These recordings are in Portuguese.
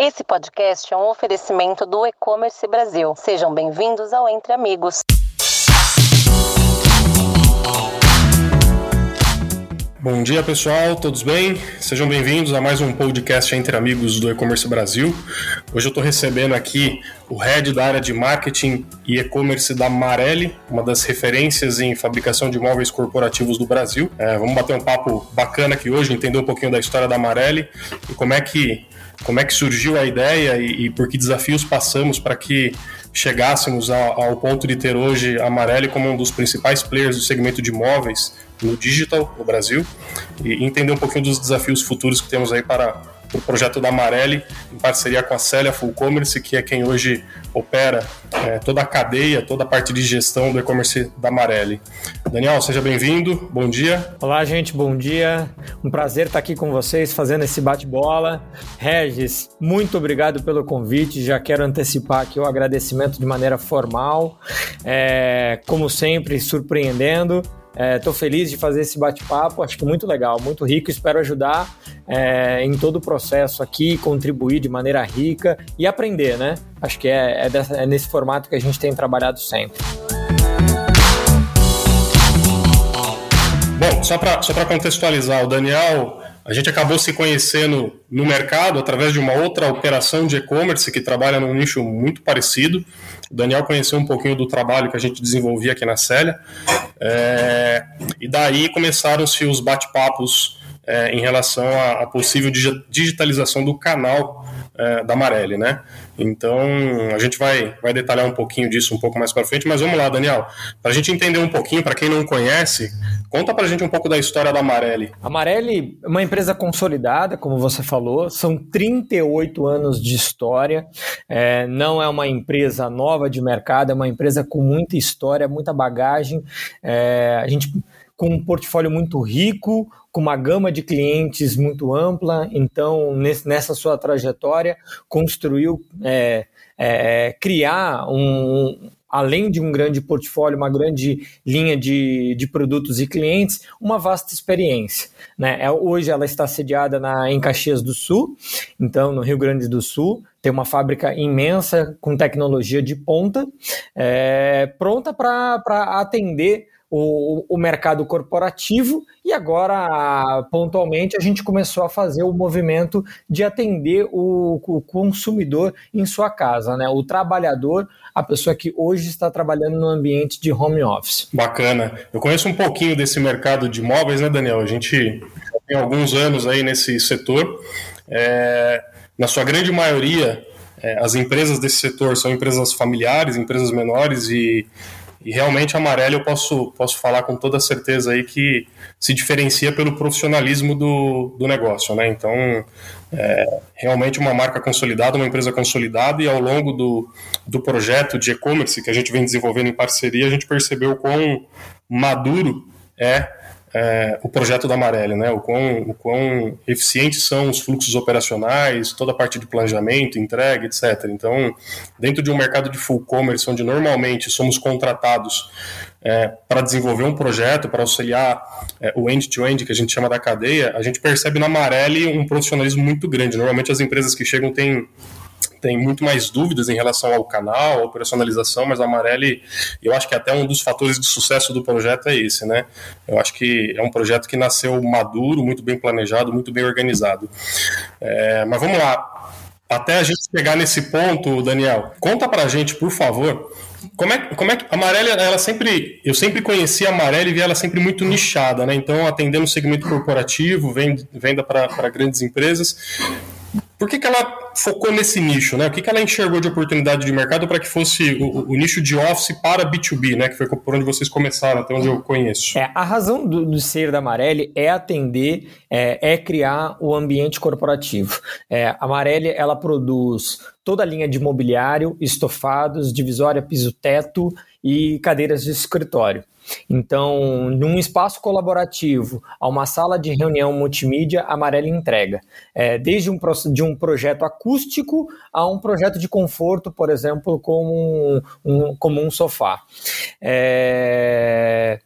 Esse podcast é um oferecimento do E-Commerce Brasil. Sejam bem-vindos ao Entre Amigos. Bom dia pessoal, todos bem? Sejam bem-vindos a mais um podcast Entre Amigos do E-Commerce Brasil. Hoje eu estou recebendo aqui o head da área de marketing e e-commerce da Marelli, uma das referências em fabricação de móveis corporativos do Brasil. É, vamos bater um papo bacana aqui hoje, entender um pouquinho da história da Marelli e como é que como é que surgiu a ideia e, e por que desafios passamos para que chegássemos ao, ao, ponto de ter hoje a Marelli como um dos principais players do segmento de móveis no digital no Brasil e entender um pouquinho dos desafios futuros que temos aí para o projeto da Marelli, em parceria com a Célia Full Commerce, que é quem hoje opera é, toda a cadeia, toda a parte de gestão do e-commerce da Marelli. Daniel, seja bem-vindo, bom dia. Olá, gente, bom dia. Um prazer estar aqui com vocês fazendo esse bate-bola. Regis, muito obrigado pelo convite. Já quero antecipar aqui o agradecimento de maneira formal. É, como sempre, surpreendendo. Estou é, feliz de fazer esse bate-papo, acho que muito legal, muito rico. Espero ajudar é, em todo o processo aqui, contribuir de maneira rica e aprender, né? Acho que é, é, dessa, é nesse formato que a gente tem trabalhado sempre. Bom, só para contextualizar, o Daniel, a gente acabou se conhecendo no mercado através de uma outra operação de e-commerce que trabalha num nicho muito parecido. O Daniel conheceu um pouquinho do trabalho que a gente desenvolvia aqui na Célia. É, e daí começaram-se os bate-papos é, em relação à, à, possível digitalização do canal é, da Marelli, né? Então a gente vai, vai detalhar um pouquinho disso um pouco mais para frente, mas vamos lá, Daniel, para a gente entender um pouquinho, para quem não conhece, conta para a gente um pouco da história da Marelli. A Marelli é uma empresa consolidada, como você falou, são 38 anos de história, é, não é uma empresa nova de mercado, é uma empresa com muita história, muita bagagem. É, a gente com um portfólio muito rico, com uma gama de clientes muito ampla, então nessa sua trajetória construiu é, é, criar um, além de um grande portfólio, uma grande linha de, de produtos e clientes, uma vasta experiência. Né? É, hoje ela está sediada na, em Caxias do Sul, então no Rio Grande do Sul, tem uma fábrica imensa com tecnologia de ponta, é, pronta para atender o, o mercado corporativo e agora, pontualmente, a gente começou a fazer o movimento de atender o, o consumidor em sua casa, né? o trabalhador, a pessoa que hoje está trabalhando no ambiente de home office. Bacana. Eu conheço um pouquinho desse mercado de móveis, né, Daniel? A gente tem alguns anos aí nesse setor. É, na sua grande maioria, é, as empresas desse setor são empresas familiares, empresas menores e e realmente a Amarelo eu posso, posso falar com toda certeza aí que se diferencia pelo profissionalismo do, do negócio, né? Então, é realmente uma marca consolidada, uma empresa consolidada e ao longo do, do projeto de e-commerce que a gente vem desenvolvendo em parceria, a gente percebeu quão maduro é é, o projeto da Amarelli, né? O quão, o quão eficientes são os fluxos operacionais, toda a parte de planejamento, entrega, etc. Então, dentro de um mercado de full commerce, onde normalmente somos contratados é, para desenvolver um projeto, para auxiliar é, o end-to-end, -end, que a gente chama da cadeia, a gente percebe na Amarelli um profissionalismo muito grande. Normalmente as empresas que chegam têm tem muito mais dúvidas em relação ao canal, à operacionalização, mas a Amarelli, eu acho que até um dos fatores de sucesso do projeto é esse, né? Eu acho que é um projeto que nasceu maduro, muito bem planejado, muito bem organizado. É, mas vamos lá. Até a gente chegar nesse ponto, Daniel, conta pra gente, por favor, como é, como é que a Amarelli, ela sempre, eu sempre conheci a Amarelli e vi ela sempre muito nichada, né? Então, atendendo o segmento corporativo, venda para grandes empresas. Por que, que ela focou nesse nicho, né? O que, que ela enxergou de oportunidade de mercado para que fosse o, o, nicho de Office para B2B, né? Que foi por onde vocês começaram, até onde eu conheço. É, a razão do, do ser da Amarelli é atender, é, é criar o ambiente corporativo. É, a Amarelli, ela produz toda a linha de mobiliário, estofados, divisória piso-teto e cadeiras de escritório. Então, num espaço colaborativo, a uma sala de reunião multimídia, a Amarela entrega. É, desde um, de um projeto acústico a um projeto de conforto, por exemplo, como um, um como um sofá. É,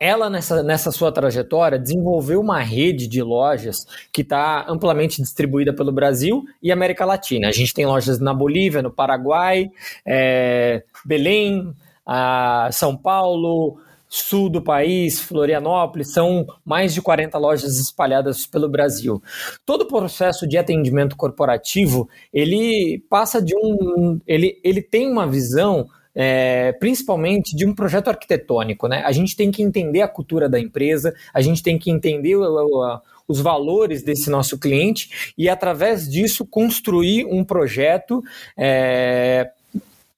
ela, nessa, nessa sua trajetória, desenvolveu uma rede de lojas que está amplamente distribuída pelo Brasil e América Latina. A gente tem lojas na Bolívia, no Paraguai, é, Belém, São Paulo, sul do país, Florianópolis, são mais de 40 lojas espalhadas pelo Brasil. Todo o processo de atendimento corporativo, ele passa de um... ele, ele tem uma visão é, principalmente de um projeto arquitetônico. Né? A gente tem que entender a cultura da empresa, a gente tem que entender o, o, os valores desse nosso cliente e, através disso, construir um projeto é,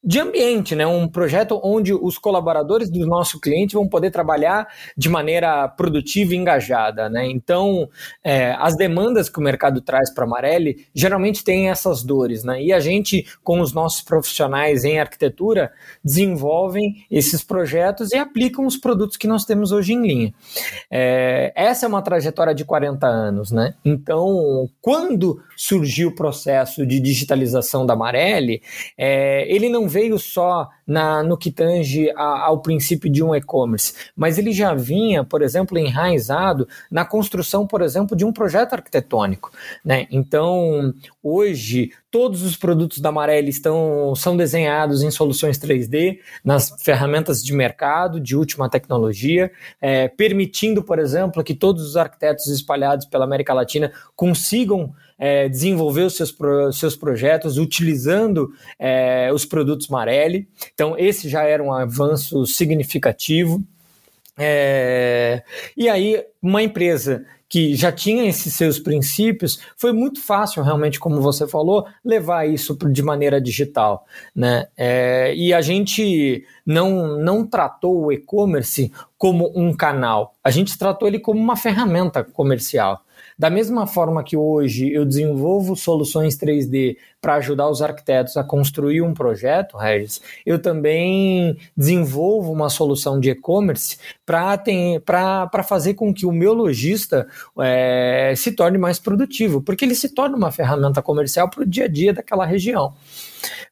de ambiente, né? Um projeto onde os colaboradores do nosso cliente vão poder trabalhar de maneira produtiva e engajada, né? Então, é, as demandas que o mercado traz para a Marelli geralmente têm essas dores, né? E a gente, com os nossos profissionais em arquitetura, desenvolvem esses projetos e aplicam os produtos que nós temos hoje em linha. É, essa é uma trajetória de 40 anos, né? Então, quando surgiu o processo de digitalização da Marelli, é, ele não veio só na, no que tange a, ao princípio de um e-commerce, mas ele já vinha, por exemplo, enraizado na construção, por exemplo, de um projeto arquitetônico. Né? Então, hoje, todos os produtos da Marelli estão, são desenhados em soluções 3D, nas ferramentas de mercado de última tecnologia, é, permitindo, por exemplo, que todos os arquitetos espalhados pela América Latina consigam é, desenvolver os seus, pro, seus projetos utilizando é, os produtos Marelli. Então, esse já era um avanço significativo. É, e aí, uma empresa que já tinha esses seus princípios, foi muito fácil, realmente, como você falou, levar isso de maneira digital. Né? É, e a gente não, não tratou o e-commerce como um canal, a gente tratou ele como uma ferramenta comercial. Da mesma forma que hoje eu desenvolvo soluções 3D para ajudar os arquitetos a construir um projeto, Regis, eu também desenvolvo uma solução de e-commerce para fazer com que o meu lojista é, se torne mais produtivo, porque ele se torna uma ferramenta comercial para o dia a dia daquela região.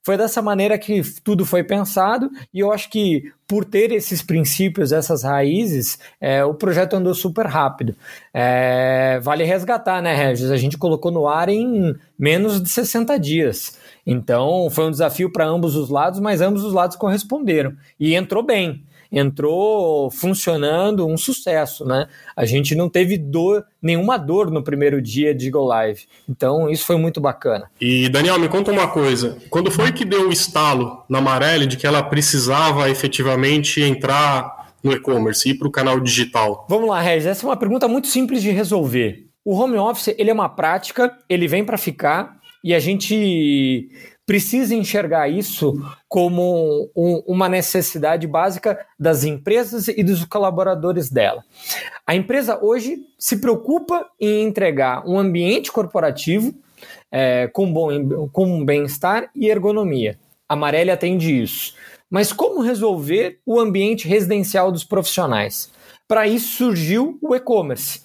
Foi dessa maneira que tudo foi pensado e eu acho que por ter esses princípios, essas raízes, é, o projeto andou super rápido. É, vale resgatar, né, Regis? A gente colocou no ar em menos de 60 dias. Então foi um desafio para ambos os lados, mas ambos os lados corresponderam. E entrou bem entrou funcionando um sucesso, né? A gente não teve dor, nenhuma dor no primeiro dia de Go Live. Então, isso foi muito bacana. E, Daniel, me conta uma coisa. Quando foi que deu o estalo na Marelli de que ela precisava efetivamente entrar no e-commerce, ir para o canal digital? Vamos lá, Regis. Essa é uma pergunta muito simples de resolver. O home office ele é uma prática, ele vem para ficar e a gente precisa enxergar isso como um, uma necessidade básica das empresas e dos colaboradores dela. A empresa hoje se preocupa em entregar um ambiente corporativo é, com, bom, com bem-estar e ergonomia. A Amarelli atende isso. Mas como resolver o ambiente residencial dos profissionais? Para isso surgiu o e-commerce.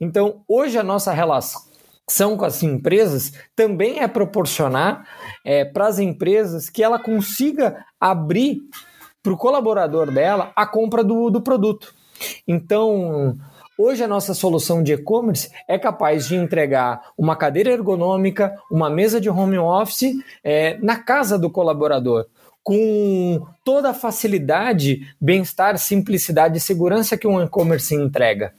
Então, hoje a nossa relação são com as empresas também é proporcionar é, para as empresas que ela consiga abrir para o colaborador dela a compra do, do produto. Então, Hoje a nossa solução de e-commerce é capaz de entregar uma cadeira ergonômica, uma mesa de home office é, na casa do colaborador, com toda a facilidade, bem-estar, simplicidade e segurança que um e-commerce entrega.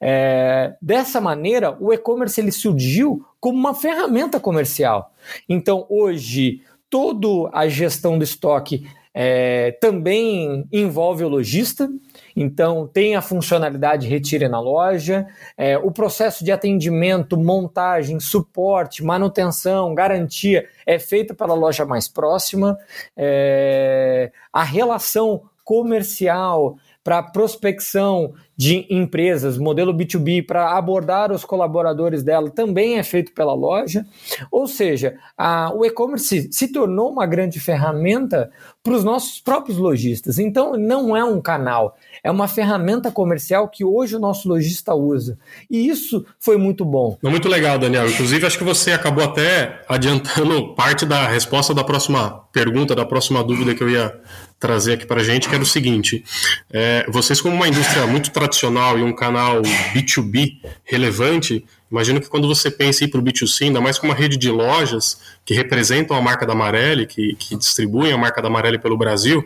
É, dessa maneira, o e-commerce ele surgiu como uma ferramenta comercial. Então, hoje, toda a gestão do estoque é, também envolve o lojista, então tem a funcionalidade retire na loja, é, o processo de atendimento, montagem, suporte, manutenção, garantia é feita pela loja mais próxima, é, a relação comercial para prospecção de empresas, modelo B2B, para abordar os colaboradores dela, também é feito pela loja. Ou seja, a, o e-commerce se tornou uma grande ferramenta para os nossos próprios lojistas. Então, não é um canal, é uma ferramenta comercial que hoje o nosso lojista usa. E isso foi muito bom. Muito legal, Daniel. Inclusive, acho que você acabou até adiantando parte da resposta da próxima pergunta, da próxima dúvida que eu ia trazer aqui para a gente, que era o seguinte: é, vocês, como uma indústria muito tradicional e um canal B2B relevante, Imagino que quando você pensa em ir para o B2C, ainda mais com uma rede de lojas que representam a marca da Marelli, que, que distribuem a marca da Marelli pelo Brasil,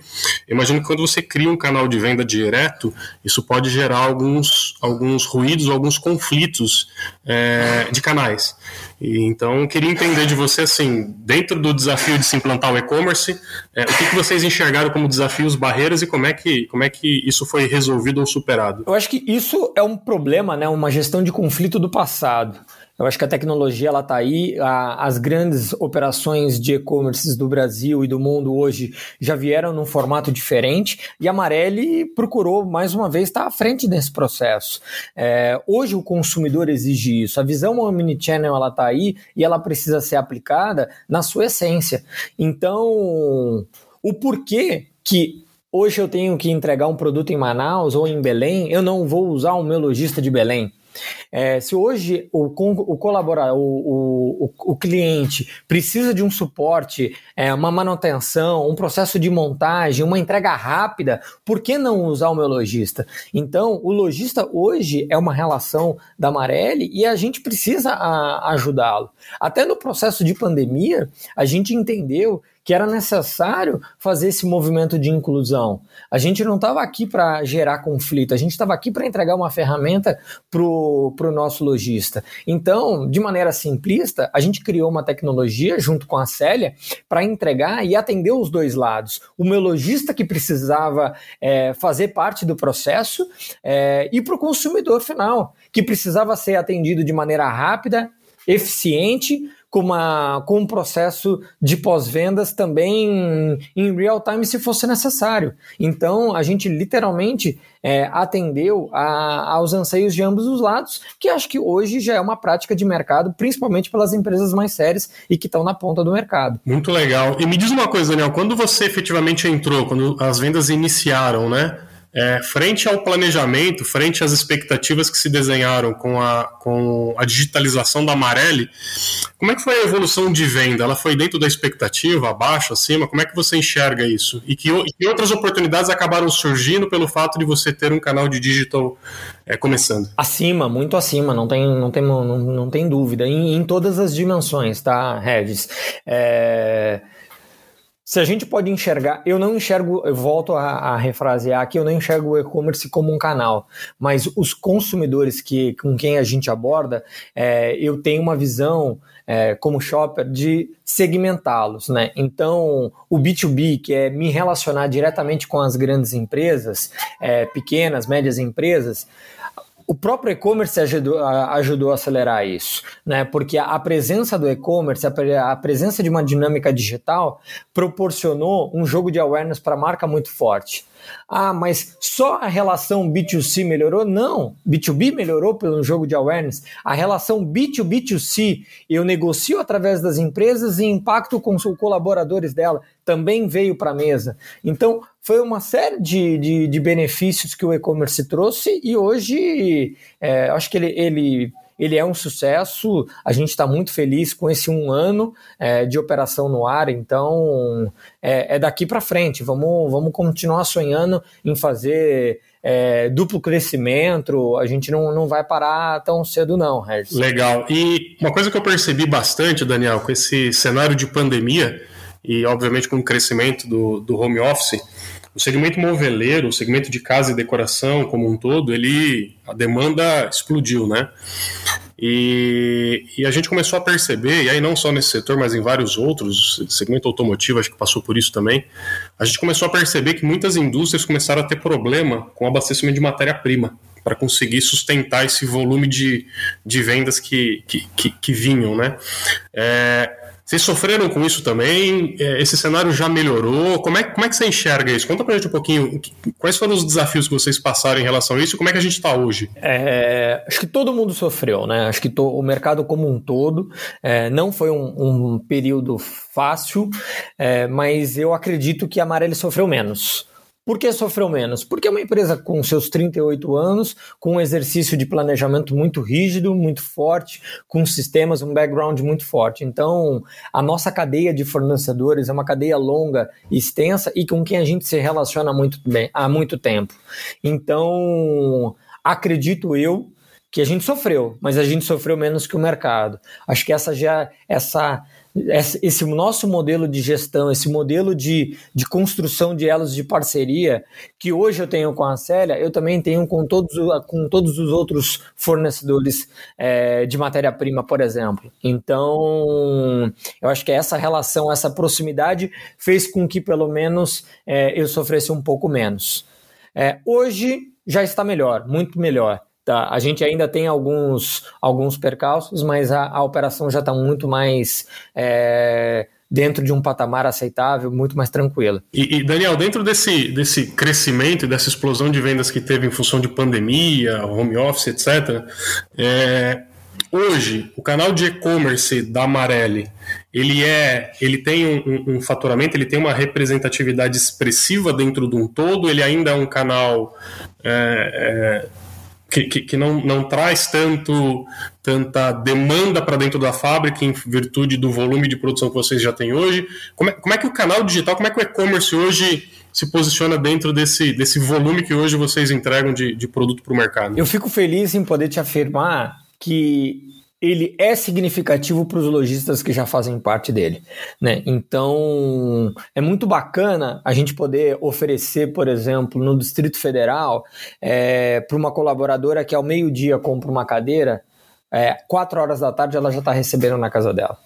imagino que quando você cria um canal de venda direto, isso pode gerar alguns, alguns ruídos, alguns conflitos é, de canais. E, então, queria entender de você, assim, dentro do desafio de se implantar o e-commerce, é, o que, que, vocês enxergaram como desafios, barreiras e como é, que, como é que isso foi resolvido ou superado? Eu acho que isso é um problema, né, uma gestão de conflito do passado. Eu acho que a tecnologia ela está aí. A, as grandes operações de e-commerce do Brasil e do mundo hoje já vieram num formato diferente e a Marelli procurou mais uma vez estar à frente desse processo. É, hoje o consumidor exige isso. A visão omnichannel ela está aí e ela precisa ser aplicada na sua essência. Então, o porquê que hoje eu tenho que entregar um produto em Manaus ou em Belém, eu não vou usar o meu lojista de Belém. É, se hoje o, o colaborador, o, o, o, cliente precisa de um suporte, é, uma manutenção, um processo de montagem, uma entrega rápida, por que não usar o meu lojista? Então, o lojista hoje é uma relação da Marelli e a gente precisa ajudá-lo. Até no processo de pandemia, a gente entendeu que era necessário fazer esse movimento de inclusão. A gente não estava aqui para gerar conflito, a gente estava aqui para entregar uma ferramenta para o nosso lojista. Então, de maneira simplista, a gente criou uma tecnologia junto com a Célia para entregar e atender os dois lados. O meu lojista que precisava é, fazer parte do processo é, e para o consumidor final, que precisava ser atendido de maneira rápida, eficiente, com, uma, com um processo de pós-vendas também em real time, se fosse necessário. Então, a gente literalmente é, atendeu a, aos anseios de ambos os lados, que acho que hoje já é uma prática de mercado, principalmente pelas empresas mais sérias e que estão na ponta do mercado. Muito legal. E me diz uma coisa, Daniel, quando você efetivamente entrou, quando as vendas iniciaram, né? É, frente ao planejamento, frente às expectativas que se desenharam com a, com a digitalização da Marelli, como é que foi a evolução de venda? Ela foi dentro da expectativa, abaixo, acima? Como é que você enxerga isso? E que, e que outras oportunidades acabaram surgindo pelo fato de você ter um canal de digital é, começando? Acima, muito acima, não tem, não tem, não, não tem dúvida, em, em todas as dimensões, tá, Regis? É se a gente pode enxergar, eu não enxergo, eu volto a, a refrasear aqui, eu não enxergo o e-commerce como um canal, mas os consumidores que, com quem a gente aborda, é, eu tenho uma visão é, como shopper de segmentá-los, né? Então, o B2B, que é me relacionar diretamente com as grandes empresas, é, pequenas, médias empresas, o próprio e-commerce ajudou, ajudou a acelerar isso, né? Porque a presença do e-commerce, a, presença de uma dinâmica digital proporcionou um jogo de awareness para a marca muito forte. Ah, mas só a relação B2C melhorou? Não. B2B melhorou pelo jogo de awareness. A relação B2B2C, eu negocio através das empresas e impacto com os colaboradores dela, também veio para a mesa. Então, foi uma série de, de, de benefícios que o e-commerce trouxe e hoje é, acho que ele, ele ele é um sucesso. A gente está muito feliz com esse um ano é, de operação no ar, então é, é daqui para frente. Vamos, vamos continuar sonhando em fazer é, duplo crescimento. A gente não, não vai parar tão cedo, não, Regis. Legal. E uma coisa que eu percebi bastante, Daniel, com esse cenário de pandemia e, obviamente, com o crescimento do, do home office o segmento moveleiro, o segmento de casa e decoração como um todo, ele a demanda explodiu, né? E, e, a gente começou a perceber, e aí não só nesse setor, mas em vários outros, segmento automotivo acho que passou por isso também, a gente começou a perceber que muitas indústrias começaram a ter problema com o abastecimento de matéria-prima para conseguir sustentar esse volume de, de vendas que, que, que, que vinham, né? É, vocês sofreram com isso também? É, esse cenário já melhorou? Como é, como é que você enxerga isso? Conta pra gente um pouquinho quais foram os desafios que vocês passaram em relação a isso e como é que a gente está hoje? É, acho que todo mundo sofreu, né? Acho que to, o mercado como um todo é, não foi um, um período fácil, é, mas eu acredito que a Amarelli sofreu menos. Por que sofreu menos? Porque é uma empresa com seus 38 anos, com um exercício de planejamento muito rígido, muito forte, com sistemas, um background muito forte. Então, a nossa cadeia de fornecedores é uma cadeia longa extensa e com quem a gente se relaciona muito bem, há muito tempo. Então, acredito eu que a gente sofreu, mas a gente sofreu menos que o mercado. Acho que essa já essa esse nosso modelo de gestão, esse modelo de, de construção de elos de parceria que hoje eu tenho com a Célia, eu também tenho com todos, com todos os outros fornecedores é, de matéria-prima, por exemplo. Então, eu acho que essa relação, essa proximidade fez com que pelo menos é, eu sofresse um pouco menos. É, hoje já está melhor, muito melhor. Tá, a gente ainda tem alguns, alguns percalços, mas a, a operação já está muito mais é, dentro de um patamar aceitável, muito mais tranquila. E, e, Daniel, dentro desse, desse crescimento e dessa explosão de vendas que teve em função de pandemia, home office, etc., é, hoje o canal de e-commerce da Amarelli ele é ele tem um, um, um, faturamento ele tem uma representatividade expressiva dentro de um todo ele ainda é um canal é, é, que, que, que, não, não traz tanto tanta demanda para dentro da fábrica em virtude do volume de produção que vocês já têm hoje. Como é, como é que o canal digital, como é que o e-commerce hoje se posiciona dentro desse, desse volume que hoje vocês entregam de, de produto para o mercado? Eu fico feliz em poder te afirmar que ele é significativo para os lojistas que já fazem parte dele. Né? Então, é muito bacana a gente poder oferecer, por exemplo, no Distrito Federal, é, para uma colaboradora que ao meio-dia compra uma cadeira, é, quatro horas da tarde ela já está recebendo na casa dela.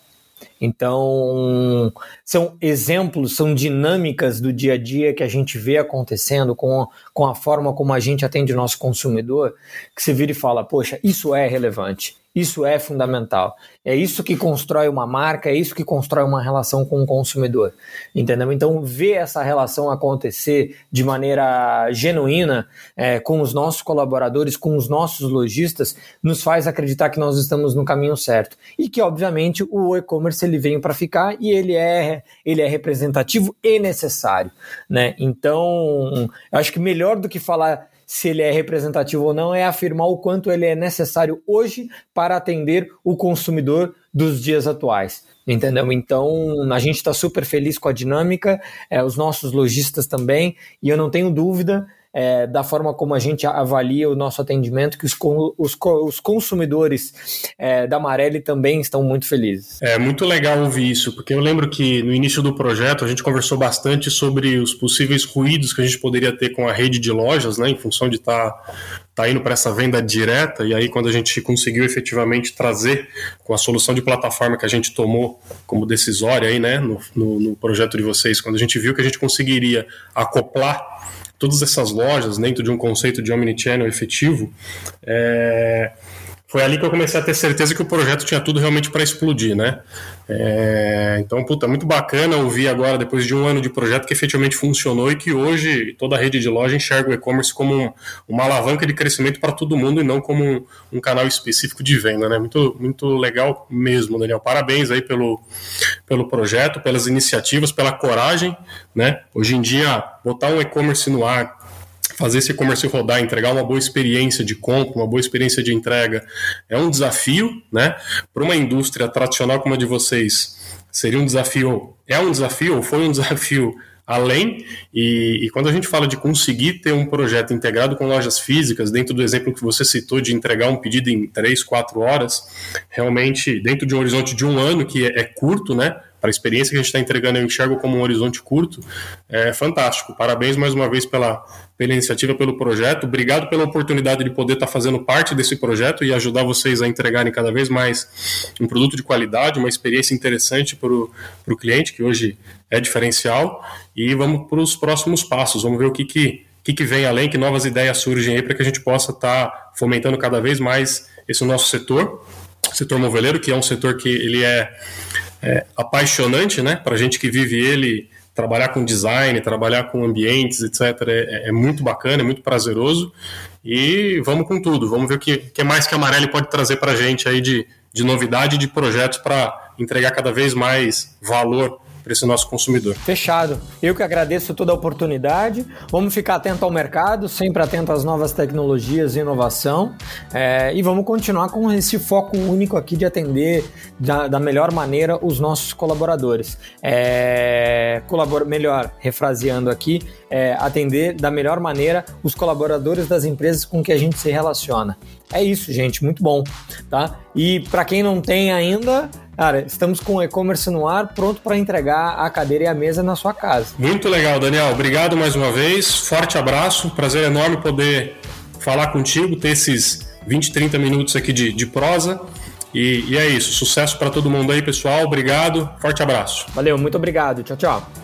Então, são exemplos, são dinâmicas do dia a dia que a gente vê acontecendo com, com a forma como a gente atende o nosso consumidor, que você vira e fala: poxa, isso é relevante. Isso é fundamental. É isso que constrói uma marca, é isso que constrói uma relação com o consumidor. Entendeu? Então, ver essa relação acontecer de maneira genuína é, com os nossos colaboradores, com os nossos lojistas, nos faz acreditar que nós estamos no caminho certo. E que, obviamente, o e-commerce ele veio para ficar e ele é, ele é representativo e necessário. Né? Então, acho que melhor do que falar se ele é representativo ou não, é afirmar o quanto ele é necessário hoje para atender o consumidor dos dias atuais. Entendeu? Então a gente está super feliz com a dinâmica, é, os nossos lojistas também, e eu não tenho dúvida é, da forma como a gente avalia o nosso atendimento, que os, os, os consumidores é, da Marelli também estão muito felizes. É muito legal ouvir isso, porque eu lembro que no início do projeto a gente conversou bastante sobre os possíveis ruídos que a gente poderia ter com a rede de lojas, né, em função de estar tá, tá indo para essa venda direta, e aí quando a gente conseguiu efetivamente trazer com a solução de plataforma que a gente tomou como decisória aí, né, no, no, no projeto de vocês, quando a gente viu que a gente conseguiria acoplar todas essas lojas dentro de um conceito de omnichannel efetivo, é, foi ali que eu comecei a ter certeza que o projeto tinha tudo realmente para explodir, né? É, então, puta, muito bacana ouvir agora, depois de um ano de projeto, que efetivamente funcionou e que hoje toda a rede de loja enxerga o e-commerce como um, uma alavanca de crescimento para todo mundo e não como um, um, canal específico de venda, né? Muito, muito legal mesmo, Daniel. Parabéns aí pelo, pelo projeto, pelas iniciativas, pela coragem, né? Hoje em dia, botar um e-commerce no ar, fazer esse e-commerce rodar, entregar uma boa experiência de compra, uma boa experiência de entrega, é um desafio, né? Para uma indústria tradicional como a de vocês, seria um desafio, é um desafio, ou foi um desafio além, e, e, quando a gente fala de conseguir ter um projeto integrado com lojas físicas, dentro do exemplo que você citou de entregar um pedido em 3, 4 horas, realmente dentro de um horizonte de um ano, que é, é curto, né? Para a experiência que a gente está entregando, eu enxergo como um horizonte curto, é fantástico. Parabéns mais uma vez pela, pela iniciativa, pelo projeto. Obrigado pela oportunidade de poder estar tá fazendo parte desse projeto e ajudar vocês a entregarem cada vez mais um produto de qualidade, uma experiência interessante para o cliente, que hoje é diferencial. E vamos para os próximos passos. Vamos ver o que, que, que, que vem além, que novas ideias surgem aí para que a gente possa estar tá fomentando cada vez mais esse nosso setor, setor moveleiro, que é um setor que ele é é, apaixonante, né? Para gente que vive ele, trabalhar com design, trabalhar com ambientes, etc. É, é, muito bacana, é muito prazeroso. E vamos com tudo. Vamos ver o que, que mais que a Amarelli pode trazer para a gente aí de, de novidade, de projetos para entregar cada vez mais valor para esse nosso consumidor. Fechado. Eu que agradeço toda a oportunidade. Vamos ficar atento ao mercado, sempre atento às novas tecnologias e inovação. É, e vamos continuar com esse foco único aqui de atender da, da melhor maneira os nossos colaboradores. É, colabor, melhor, refraseando aqui, é, atender da melhor maneira os colaboradores das empresas com que a gente se relaciona. É isso, gente, muito bom, tá? E para quem não tem ainda, Cara, estamos com o e-commerce no ar, pronto para entregar a cadeira e a mesa na sua casa. Muito legal, Daniel. Obrigado mais uma vez. Forte abraço. Prazer enorme poder falar contigo, ter esses 20, 30 minutos aqui de, de prosa. E, e é isso. Sucesso para todo mundo aí, pessoal. Obrigado. Forte abraço. Valeu, muito obrigado. Tchau, tchau.